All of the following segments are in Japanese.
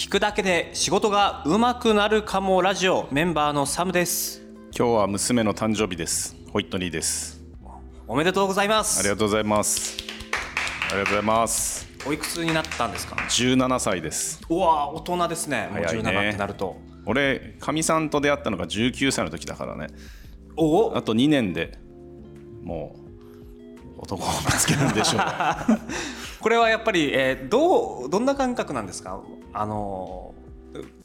聞くだけで仕事が上手くなるかもラジオメンバーのサムです。今日は娘の誕生日です。ホイットニーです。おめでとうございます。ありがとうございます。ありがとうございます。おいくつになったんですか？17歳です。うわ大人ですね。もう早いね。17ってなると。俺かみさんと出会ったのが19歳の時だからね。おお。あと2年でもう男を見つけるんでしょう。これはやっぱり、えーどうどんな感覚なんですか？あの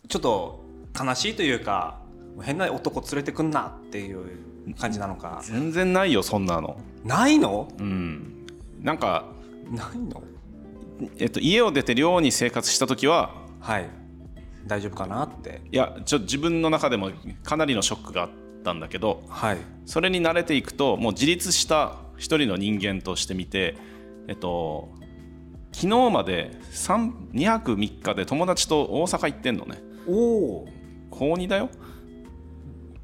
ちょっと悲しいというか変な男連れてくんなっていう感じなのか。全然ないよそんなの。ないの？うん。なんか、ないの？えっと、家を出て寮に生活した時ははい。大丈夫かなって。いやちょ自分の中でもかなりのショックがあったんだけどはい。それに慣れていくともう自立した一人の人間として見てえっと昨日まで3 2泊3日で友達と大阪行ってんのね。おお高2だよ。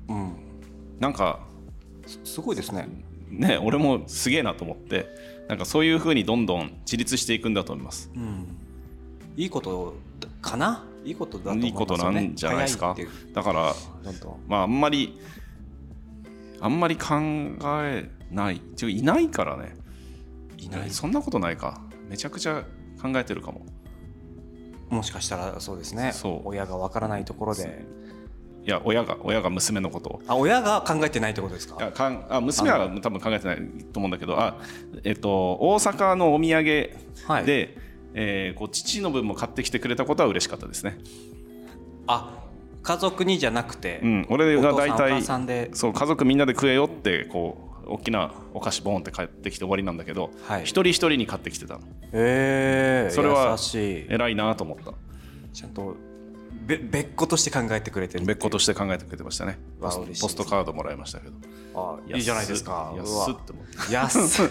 うん。なんかすごいですね。ね俺もすげえなと思ってなんかそういう風にどんどん自立していくんだと思います。うん。いいことかな？いいことだとね、いいことなんじゃないですか？だからまああんまりあんまり考えない。いないからね。いない。そんなことないかめちゃくちゃ考えてるかも。もしかしたらそうですね。そう。親がわからないところで。いや親が親が娘のこと。をあ親が考えてないってことですか？いやかんあ娘は多分考えてないと思うんだけど。あ、えっと、大阪のお土産で、はい。えーこう父の分も買ってきてくれたことは嬉しかったですね。あ家族にじゃなくて、うん、俺が大体そう家族みんなで食えよってこう大きなお菓子ボーンって買ってきて終わりなんだけど、はい。一人一人に買ってきてたの。へえそれは偉いなと思った。ちゃんとべ別個として考えてくれてる別個として考えてくれてましたね。ポストカードもらいましたけど。あいいじゃないですか。安っって思って。安っ。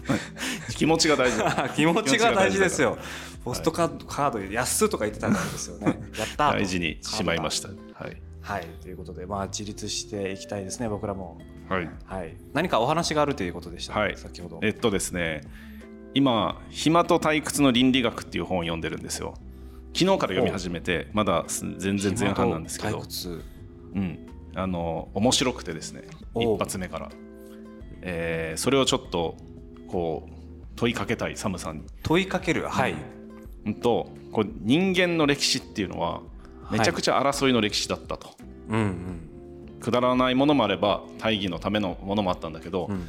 気持ちが大事 気持ちが大事ですよ。気ポストカードカード安っとか言ってたんですよね。やった 大事にしまいました。はい、はい。ということでまあ自立していきたいですね僕らもはい、はい。何かお話があるということでした？ね、はい。先ほど。えっとですね今「暇と退屈の倫理学」っていう本を読んでるんですよ。昨日から読み始めてまだす全然前半なんですけど。退、屈。うん、あの面白くてですね一発目から、えーそれをちょっとこう問いかけたいサムさんに。問いかける？はい、うんとこう人間の歴史っていうのはめちゃくちゃ争いの歴史だったと、うんうんくだらないものもあれば大義のためのものもあったんだけど、ん。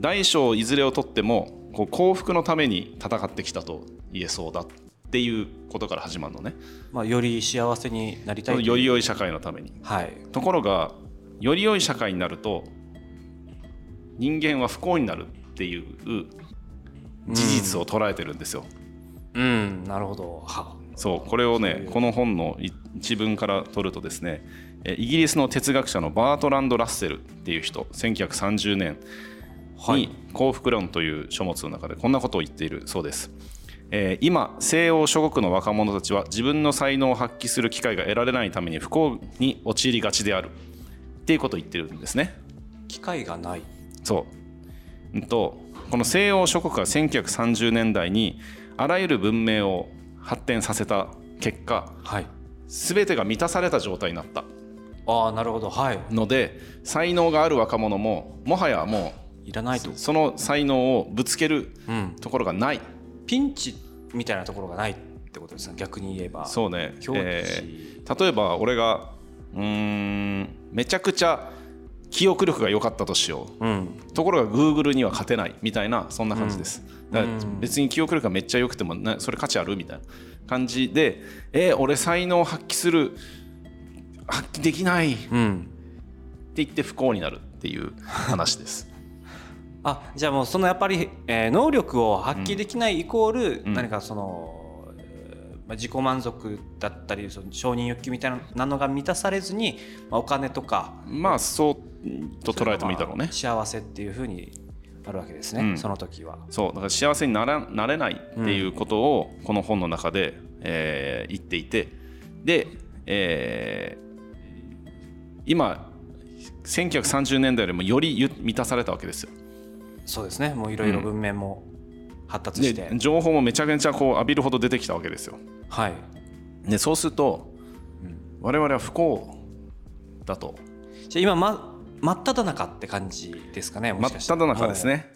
大小いずれをとってもこう幸福のために戦ってきたと言えそうだっていうことから始まるのね。まあ、より幸せになりたいより良い社会のために。はい。ところがより良い社会になると人間は不幸になるっていう事実を捉えてるんですよ、うん。なるほど。は。そうこれをねこの本の一文から取るとですねえイギリスの哲学者のバートランド・ラッセルっていう人1930年に「幸福論」という書物の中でこんなことを言っているそうです。えー今西欧諸国の若者たちは自分の才能を発揮する機会が得られないために不幸に陥りがちである。っていうことを言ってるんですね。機会がない。そう、うん、とこの西欧諸国が1930年代にあらゆる文明を発展させた結果はい。全てが満たされた状態になったああなるほど。はい。ので才能がある若者ももはやもいらないと。うその才能をぶつけるうん。ところがない。ピンチみたいなところがないってことですね逆に言えば。そうね、えー例えば俺がうーんめちゃくちゃ記憶力が良かったとしよう。うん。ところが Google には勝てないみたいなそんな感じです、だからうん。別に記憶力がめっちゃ良くてもなそれ価値ある？みたいな感じでえー俺才能を発揮する発揮できない。ってうん言って不幸になるっていう話です。あじゃあもうそのやっぱり、えー能力を発揮できないイコール、うん。何かその、えーまあ、自己満足だったりその承認欲求みたいなのが満たされずに、まあ、お金とかまあそうと捉えてもいいだろうね。幸せっていうふうにあるわけですね、うん。その時は。そうだから幸せにならなれないっていうことをこの本の中で、えー言っていて。で、えー今1930年代よりもよりゆ満たされたわけですよ。そうですね。もういろいろ文明も発達して、で情報もめちゃめちゃこう浴びるほど出てきたわけですよ。はい。でそうすると、我々は不幸だと。じゃあ今、ま、真っ只中って感じですかね真っ只中ですね。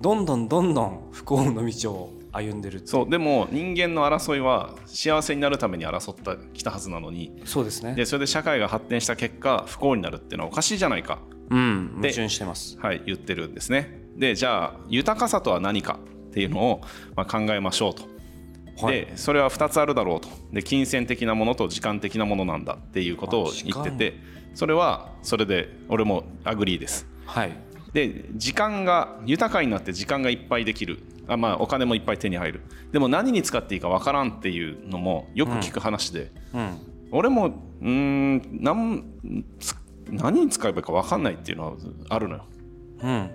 どんどんどんどん不幸の道を歩んでるそうでも人間の争いは幸せになるために争ったきたはずなのに。そうですね。でそれで社会が発展した結果不幸になるっていうのはおかしいじゃないか。うん矛盾してます。はい言ってるんですね。でじゃあ豊かさとは何かっていうのを、まあ、考えましょうと。でそれは2つあるだろうと。で金銭的なものと時間的なものなんだっていうことを言っててそれはそれで俺も agree です。はい。で時間が豊かになって時間がいっぱいできるあまあお金もいっぱい手に入る。でも何に使っていいかわからんっていうのもよく聞く話で、うん。俺もうんなんつ何に使えばいいかわかんないっていうのはあるのよ。うん。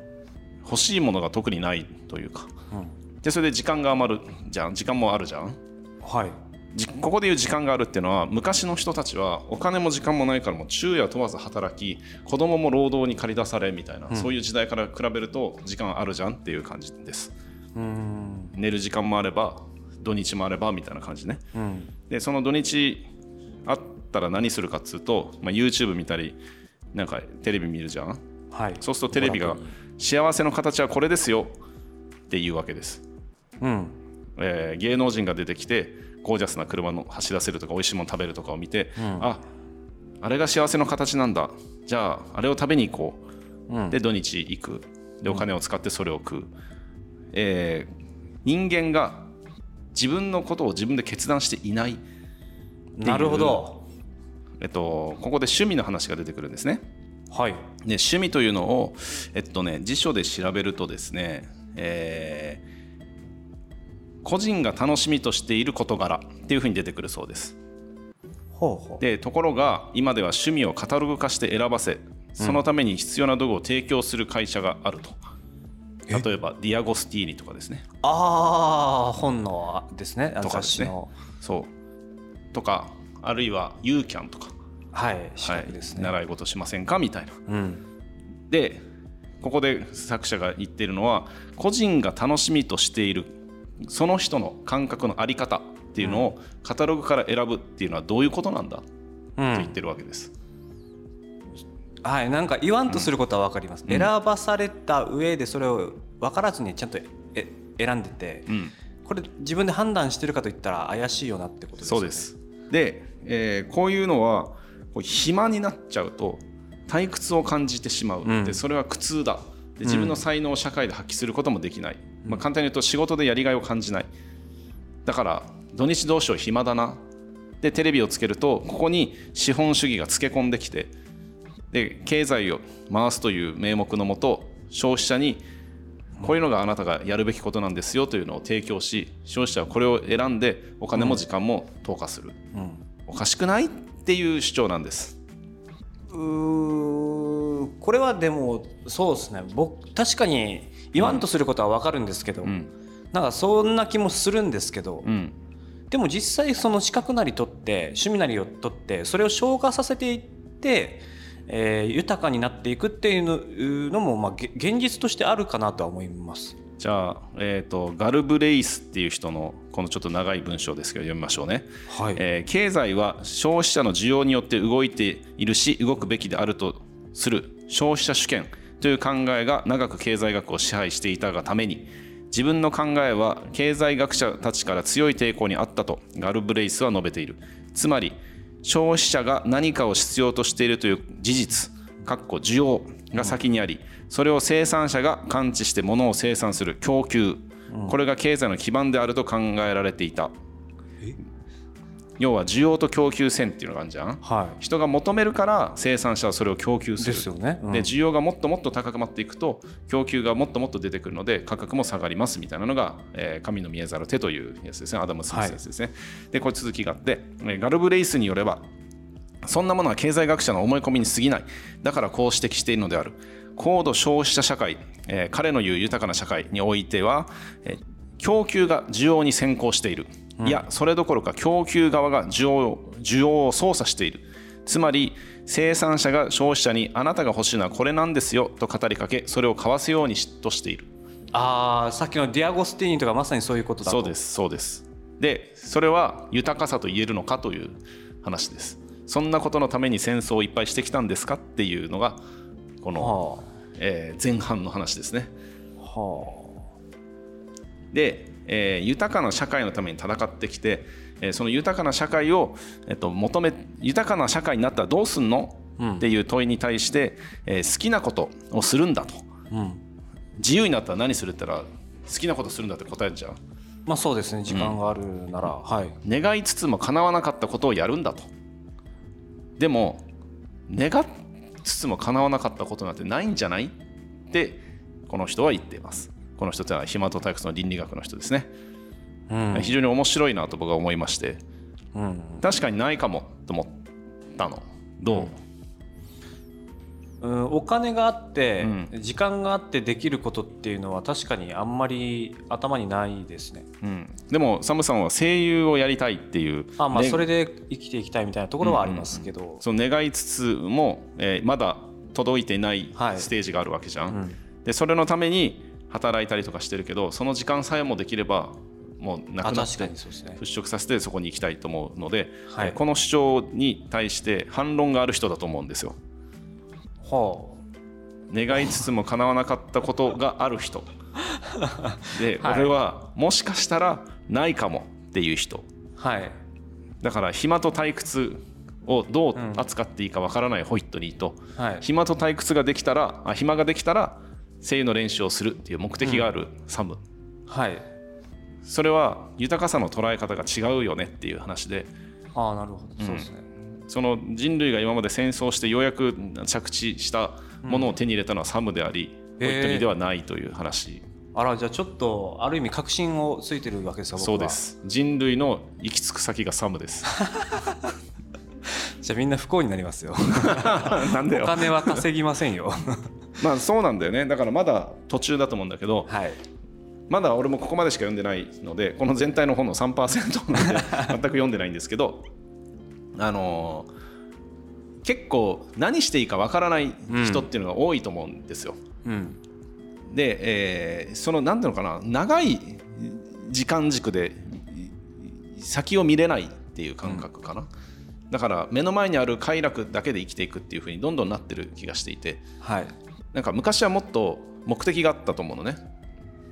欲しいものが特にないというか。うん。でそれで時間が余るじゃん。時間もあるじゃん。はい。じここでいう時間があるっていうのは昔の人たちはお金も時間もないからもう昼夜問わず働き子供も労働に駆り出されみたいな、そういう時代から比べると時間あるじゃんっていう感じです。うん寝る時間もあれば土日もあればみたいな感じね。うん。でその土日あったら何するかっつうと、まあ、YouTube 見たりなんかテレビ見るじゃん。はい。そうするとテレビが幸せの形はこれですよっていうわけです、うん。えー芸能人が出てきてゴージャスな車の走らせるとか美味しいもの食べるとかを見て、ああれが幸せの形なんだ。じゃああれを食べに行こう、うん。で土日行く。でお金を使ってそれを食う、えー人間が自分のことを自分で決断していない、なるほど。えっと、ここで趣味の話が出てくるんですね。はい。で趣味というのを、えっとね、辞書で調べるとですね、えー個人が楽しみとしている事柄っていうふうに出てくるそうです。ほうほう。でところが今では趣味をカタログ化して選ばせそのために必要な道具を提供する会社があると、例えばディアゴスティーニとかですね。ああ本のですね。とかですね。そう。とかあるいはユーキャンとか、はい資はい。格ですね、習い事しませんか？みたいな。うん。でここで作者が言っているのは個人が楽しみとしているその人の感覚の在り方っていうのをカタログから選ぶっていうのはどういうことなんだ？とうん。言ってるわけです。はいなんか言わんとすることは分かります、選ばされた上でそれを分からずにちゃんとえ選んでて、うん、これ自分で判断してるかといったら怪しいよなってことですよね。そうです。で、えーこういうのはこう暇になっちゃうと退屈を感じてしまう、うん。でそれは苦痛だ。で自分の才能を社会で発揮することもできない、まあ、簡単に言うと仕事でやりがいを感じない。だから土日どうしよう暇だな。でテレビをつけるとここに資本主義がつけ込んできてで経済を回すという名目のもと消費者にこういうのがあなたがやるべきことなんですよというのを提供し消費者はこれを選んでお金も時間も投下する、うんおかしくないっていう主張なんです。うーこれはでもそうですね。僕確かに言わんとすることは分かるんですけど、ん。なんかそんな気もするんですけど、うん。でも実際その資格なり取って趣味なりを取ってそれを消化させていって、えー豊かになっていくっていうのも、まあ、げ現実としてあるかなとは思います。じゃあ、えー、とガルブレイスっていう人のこのちょっと長い文章ですけど読みましょうね、はい。えー経済は消費者の需要によって動いているし動くべきであるとする。消費者主権という考えが長く経済学を支配していたがために自分の考えは経済学者たちから強い抵抗にあったとガルブレイスは述べている。つまり消費者が何かを必要としているという事実かっこ需要が先にありそれを生産者が感知して物を生産する供給。これが経済の基盤であると考えられていた。要は需要と供給線っていうのがあるじゃん。は人が求めるから生産者はそれを供給い、する。ですよね。うん。で需要がもっともっと高くなっていくと供給がもっともっと出てくるので価格も下がりますみたいなのが、えー神の見えざる手というやつですね。アダム・スミスのやつですね、でこれ続きがあってえーガルブレイスによればそんなものは経済学者の思い込みに過ぎない。だからこう指摘しているのである。高度消費者社会、えー彼の言う豊かな社会においては、えー供給が需要に先行している、いやそれどころか供給側が需要需要を操作している。つまり生産者が消費者にあなたが欲しいのはこれなんですよと語りかけそれを買わせようにしとしている。ああさっきのディアゴスティーニとかまさにそういうことだと。そうですそうです。でそれは豊かさと言えるのかという話です。そんなことのために戦争をいっぱいしてきたんですかっていうのがこの、はえー前半の話ですね。あ。はで、えー豊かな社会のために戦ってきて、えーその豊かな社会を、えっと求め豊かな社会になったらどうすんの、うん。っていう問いに対して、えー好きなことをするんだと。あうん。自由になったら何するって言ったら好きなことするんだって答えるじゃん。まあそうですね。時間があるなら、はい。願いつつも叶わなかったことをやるんだと。でも願いつつも叶わなかったことなんてないんじゃない？ってこの人は言っていますこの人というのは暇と退屈の倫理学の人ですね、うん。非常に面白いなと僕は思いまして。うん。確かにないかもと思ったの。どう、うん、お金があって、う時間があってできることっていうのは確かにあんまり頭にないですね。うん、でもサムさんは声優をやりたいっていうねあまあそれで生きていきたいみたいなところはありますけど、その願いつつも、えーまだ届いていないはい。ステージがあるわけじゃん、うん。でそれのために働いたりとかしてるけどその時間さえもできればもうなくなって。払拭させてそこに行きたいと思うので、はい。えーこの主張に対して反論がある人だと思うんですよ。は願いつつも叶わなかったことがある人。で、はい。俺はもしかしたらないかもっていう人。あ、はい。だから暇と退屈をどう扱っていいかわからないホイットニーと、はい。暇と退屈ができたらあ暇ができたら声優の練習をするっていう目的があるサム、はい。それは豊かさの捉え方が違うよねっていう話でああ、なるほど。そうですね。その人類が今まで戦争してようやく着地したものを手に入れたのはサムであり、へーホイットニーではないという話、あら、じゃあちょっと、ある意味確信をついてるわけですか。そうで。す人類の行き着く先がサムです じゃあみんな不幸になりますよ。なんだおよ金は稼ぎませんよ。まあそうなんだよねだからまだ途中だと思うんだけど、はい。まだ俺もここまでしか読んでないのでこの全体の本の3%なんで全く読んでないんですけどあのー結構何していいかわからない人っていうのが多いと思うんですよ。うん。で、えーその何ていうのかな長い時間軸でい先を見れないっていう感覚かな。だから目の前にある快楽だけで生きていくっていう風にどんどんなってる気がしていてはい。なんか昔はもっと目的があったと思うのね、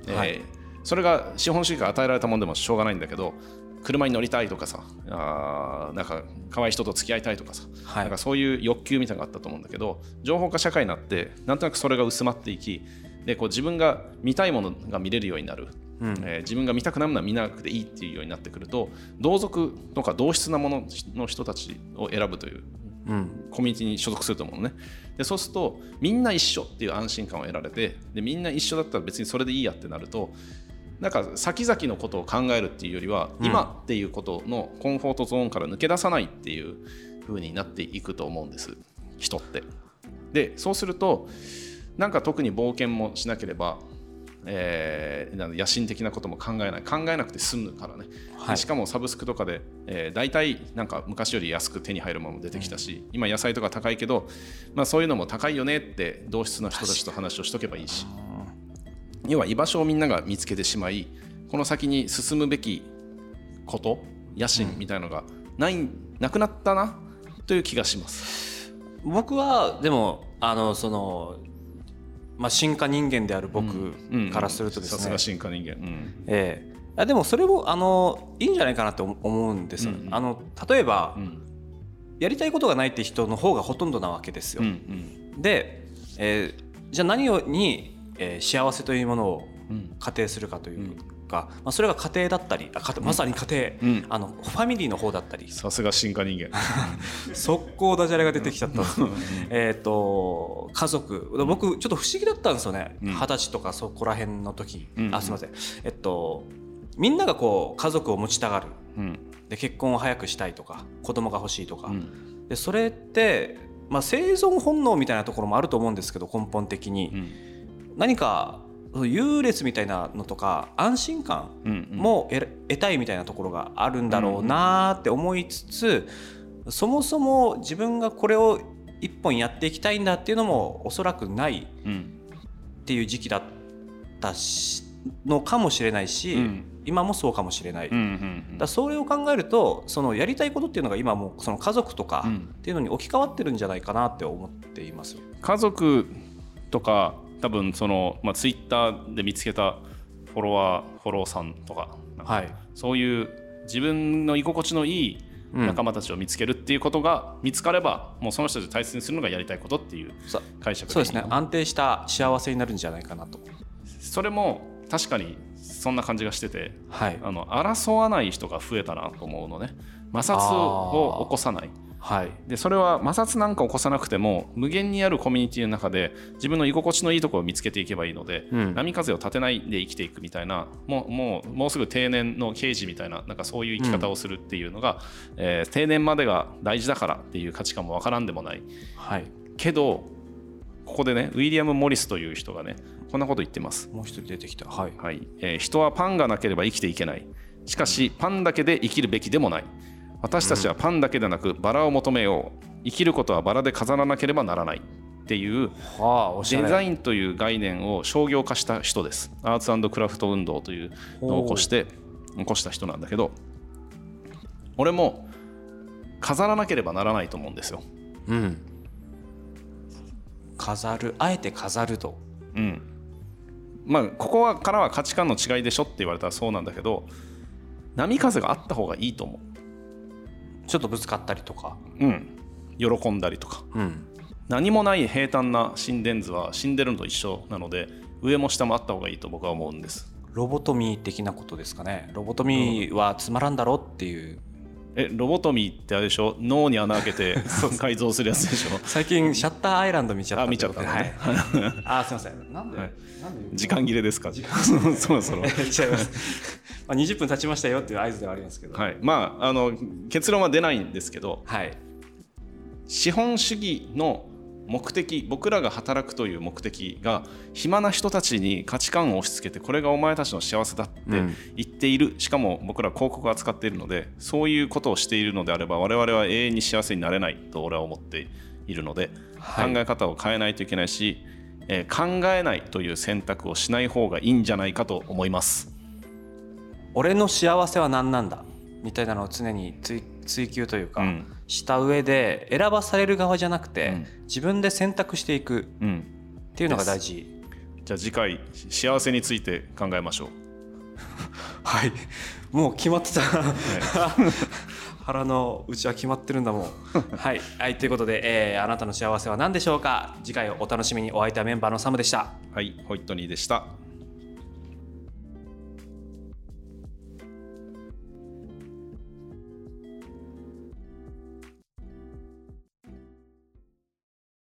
えーはい。それが資本主義が与えられたもんでもしょうがないんだけど車に乗りたいとかさあーなんか可愛い人と付き合いたいとかさ、はい。なんかそういう欲求みたいなのがあったと思うんだけど情報化社会になってなんとなくそれが薄まっていきでこう自分が見たいものが見れるようになる、うん。えー自分が見たくないものは見なくていいっていうようになってくると同族とか同質なものの人たちを選ぶといううん。コミュニティに所属すると思うのね。でそうするとみんな一緒っていう安心感を得られてでみんな一緒だったら別にそれでいいやってなるとなんか先々のことを考えるっていうよりは、うん。今っていうことのコンフォートゾーンから抜け出さないっていう風になっていくと思うんです。人って。でそうするとなんか特に冒険もしなければえーなん野心的なことも考えない考えなくて済むからね、はい。しかもサブスクとかで、えー、大体なんか昔より安く手に入るものも出てきたし、今野菜とか高いけど、まあ、そういうのも高いよねって同質の人たちと話をしとけばいいし。要は居場所をみんなが見つけてしまいこの先に進むべきこと野心みたいのがない、なくなったなという気がします。僕はでもあのその、まあ、進化人間である僕うん。からするとですね、さすが進化人間、うん。ええ。あでもそれもあのいいんじゃないかなと思うんですよ、うん。うんあの例えば、うん。やりたいことがないって人の方がほとんどなわけですよ、うんうん。で、えーじゃあ何をに、えー幸せというものをうん。仮定するかというか、まあ、それが家庭だったりあ家まさに家庭、うん。あのファミリーの方だったり。さすが進化人間。速攻ダジャレが出てきちゃった。ん。ですえっと家族。僕ちょっと不思議だったんですよね。うん。二十、歳とかそこら辺の時、うん。あすみません。えっとみんながこう家族を持ちたがる。うん。で結婚を早くしたいとか子供が欲しいとか、うん。でそれって、まあ、生存本能みたいなところもあると思うんですけど根本的に、うん。何か優劣みたいなのとか安心感も得得たいみたいなところがあるんだろうなーって思いつつそもそも自分がこれを一本やっていきたいんだっていうのもおそらくないうん。っていう時期だったしのかもしれないし、うん。今もそうかもしれない、だからそれを考えるとそのやりたいことっていうのが今もうその家族とかうんっていうのに置き換わってるんじゃないかなって思っています。家族とか多分その、まあ、ツイッターで見つけたフォロワーフォローさんとかはい、そういう自分の居心地のいいうん仲間たちを見つけるっていうことが見つかれば、もうその人たちを大切にするのがやりたいことっていうそ解釈そうですね。安定した幸せになるんじゃないかなと。それも確かにそんな感じがしててはい、あの争わない人が増えたなと思うのね。摩擦を起こさないはい、でそれは摩擦なんか起こさなくても無限にあるコミュニティの中で自分の居心地のいいところを見つけていけばいいので、うん。波風を立てないで生きていくみたいなもうもうもうすぐ定年の刑事みたいななんかそういう生き方をするっていうのが、えー定年までが大事だからっていう価値観もわからんでもない。はい、けどここでねウィリアム・モリスという人がねこんなこと言ってます、もう一人出てきた。はい、はい。えー人はパンがなければ生きていけない。しかしパンだけで生きるべきでもない私たちはパンだけでなくバラを求めよう。生きることはバラで飾らなければならない。っていう。デザインという概念を商業化した人です。アーツクラフト運動というのを起こして起こした人なんだけど俺も飾らなければならないと思うんですよ。うん。飾る、あえて飾ると。うん。まあここはからは価値観の違いでしょって言われたらそうなんだけど波風があった方がいいと思ちょっとぶつかったりとか。ううん喜んだりとかうん。何もない平坦な心電図は死んでるのと一緒なので上も下もあった方がいいと僕は思うんですロボトミー的なことですかね。ロボトミーはつまらんだろっていう。えロボトミーってあれでしょ？脳に穴開けて 改造するやつでしょ？最近シャッターアイランド見ちゃった。あ見ちゃったのね。はい、あすいません。なんで、はい。なんで時間切れですか？そろそろ。違います、まあ、20分経ちましたよっていう合図ではありますけど。はい。まああの結論は出ないんですけど。はい。資本主義の目的僕らが働くという目的が暇な人たちに価値観を押し付けてこれがお前たちの幸せだってうん。言っている、しかも僕ら広告を扱っているのでそういうことをしているのであれば我々は永遠に幸せになれないと俺は思っているので、はい。考え方を変えないといけないし、えー考えないという選択をしない方がいいんじゃないかと思います。俺の幸せは何なんだ？みたいなのを常に追追求というか、うん。した上で選ばされる側じゃなくて、うん。自分で選択していく。うん、っていうのが大事。じゃあ次回幸せについて考えましょう。はい。もう決まってた。腹の内は決まってるんだもん。はい、はい、ということで、えーあなたの幸せは何でしょうか？次回をお楽しみに。お相手はメンバーのサムでした。はい、ホイットニーでした。